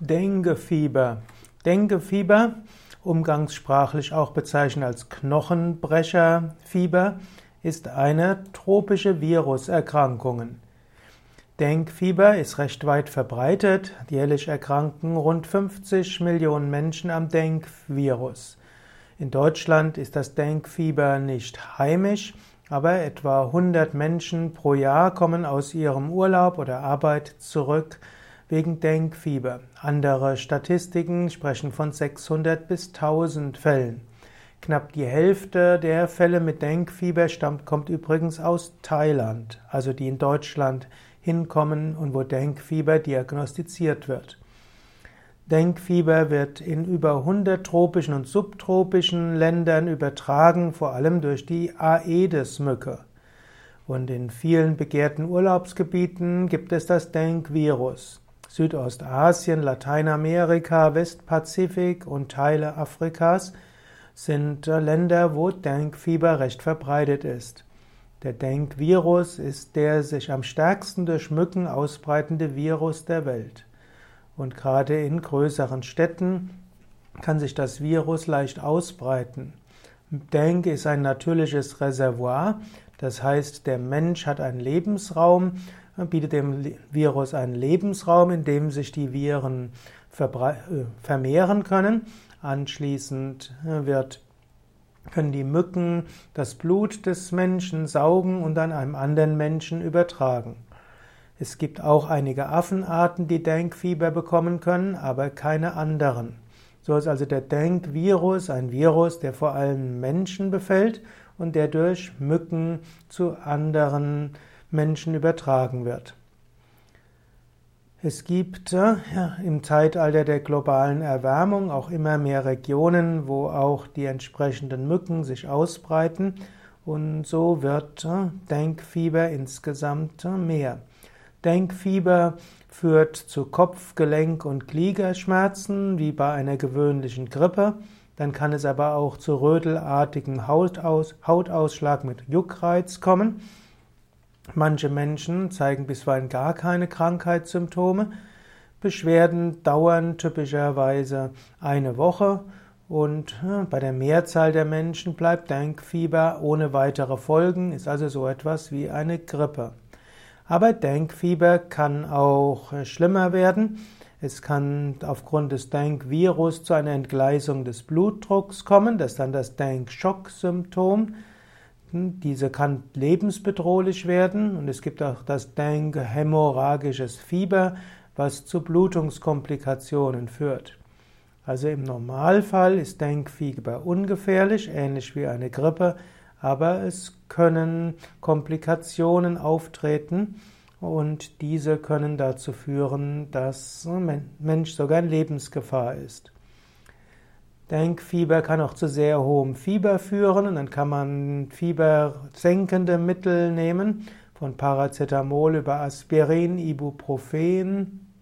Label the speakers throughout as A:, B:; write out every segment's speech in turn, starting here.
A: Denguefieber. Denguefieber, umgangssprachlich auch bezeichnet als Knochenbrecherfieber, ist eine tropische Viruserkrankung. Denguefieber ist recht weit verbreitet. Jährlich erkranken rund 50 Millionen Menschen am Dengue-Virus. In Deutschland ist das Denguefieber nicht heimisch, aber etwa 100 Menschen pro Jahr kommen aus ihrem Urlaub oder Arbeit zurück wegen Denkfieber. Andere Statistiken sprechen von 600 bis 1000 Fällen. Knapp die Hälfte der Fälle mit Denkfieber stammt, kommt übrigens aus Thailand, also die in Deutschland hinkommen und wo Denkfieber diagnostiziert wird. Denkfieber wird in über 100 tropischen und subtropischen Ländern übertragen, vor allem durch die Aedes-Mücke. Und in vielen begehrten Urlaubsgebieten gibt es das Denkvirus. Südostasien, Lateinamerika, Westpazifik und Teile Afrikas sind äh, Länder, wo Denkfieber recht verbreitet ist. Der Denkvirus ist der sich am stärksten durch Mücken ausbreitende Virus der Welt. Und gerade in größeren Städten kann sich das Virus leicht ausbreiten. Denk ist ein natürliches Reservoir, das heißt, der Mensch hat einen Lebensraum, bietet dem Virus einen Lebensraum, in dem sich die Viren äh, vermehren können. Anschließend äh, wird, können die Mücken das Blut des Menschen saugen und an einem anderen Menschen übertragen. Es gibt auch einige Affenarten, die Denkfieber bekommen können, aber keine anderen. So ist also der Denkvirus ein Virus, der vor allem Menschen befällt und der durch Mücken zu anderen Menschen übertragen wird. Es gibt äh, ja, im Zeitalter der globalen Erwärmung auch immer mehr Regionen, wo auch die entsprechenden Mücken sich ausbreiten und so wird äh, Denkfieber insgesamt äh, mehr. Denkfieber führt zu Kopf-, Gelenk- und Gliederschmerzen wie bei einer gewöhnlichen Grippe. Dann kann es aber auch zu rödelartigen Hautaus Hautausschlag mit Juckreiz kommen. Manche Menschen zeigen bisweilen gar keine Krankheitssymptome. Beschwerden dauern typischerweise eine Woche und bei der Mehrzahl der Menschen bleibt Denkfieber ohne weitere Folgen, ist also so etwas wie eine Grippe. Aber Denkfieber kann auch schlimmer werden. Es kann aufgrund des Denkvirus zu einer Entgleisung des Blutdrucks kommen, das ist dann das Denkschock-Symptom. Diese kann lebensbedrohlich werden und es gibt auch das Denk-hämorrhagisches Fieber, was zu Blutungskomplikationen führt. Also im Normalfall ist Denkfieber ungefährlich, ähnlich wie eine Grippe, aber es können Komplikationen auftreten und diese können dazu führen, dass ein Mensch sogar in Lebensgefahr ist. Denkfieber kann auch zu sehr hohem Fieber führen und dann kann man fiebersenkende Mittel nehmen, von Paracetamol über Aspirin, Ibuprofen.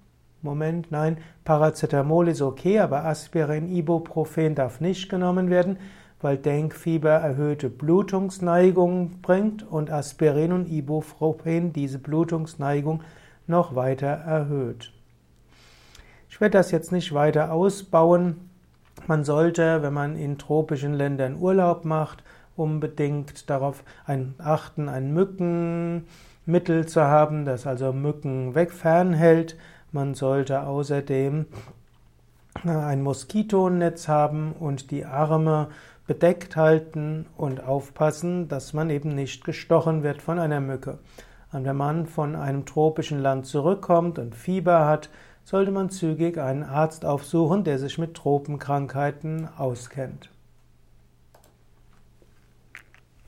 A: Moment, nein, Paracetamol ist okay, aber Aspirin, Ibuprofen darf nicht genommen werden, weil Denkfieber erhöhte Blutungsneigung bringt und Aspirin und Ibuprofen diese Blutungsneigung noch weiter erhöht. Ich werde das jetzt nicht weiter ausbauen. Man sollte, wenn man in tropischen Ländern Urlaub macht, unbedingt darauf achten, ein Mückenmittel zu haben, das also Mücken weg fernhält. Man sollte außerdem äh, ein Moskitonetz haben und die Arme bedeckt halten und aufpassen, dass man eben nicht gestochen wird von einer Mücke. Und wenn man von einem tropischen Land zurückkommt und Fieber hat, sollte man zügig einen Arzt aufsuchen, der sich mit Tropenkrankheiten auskennt.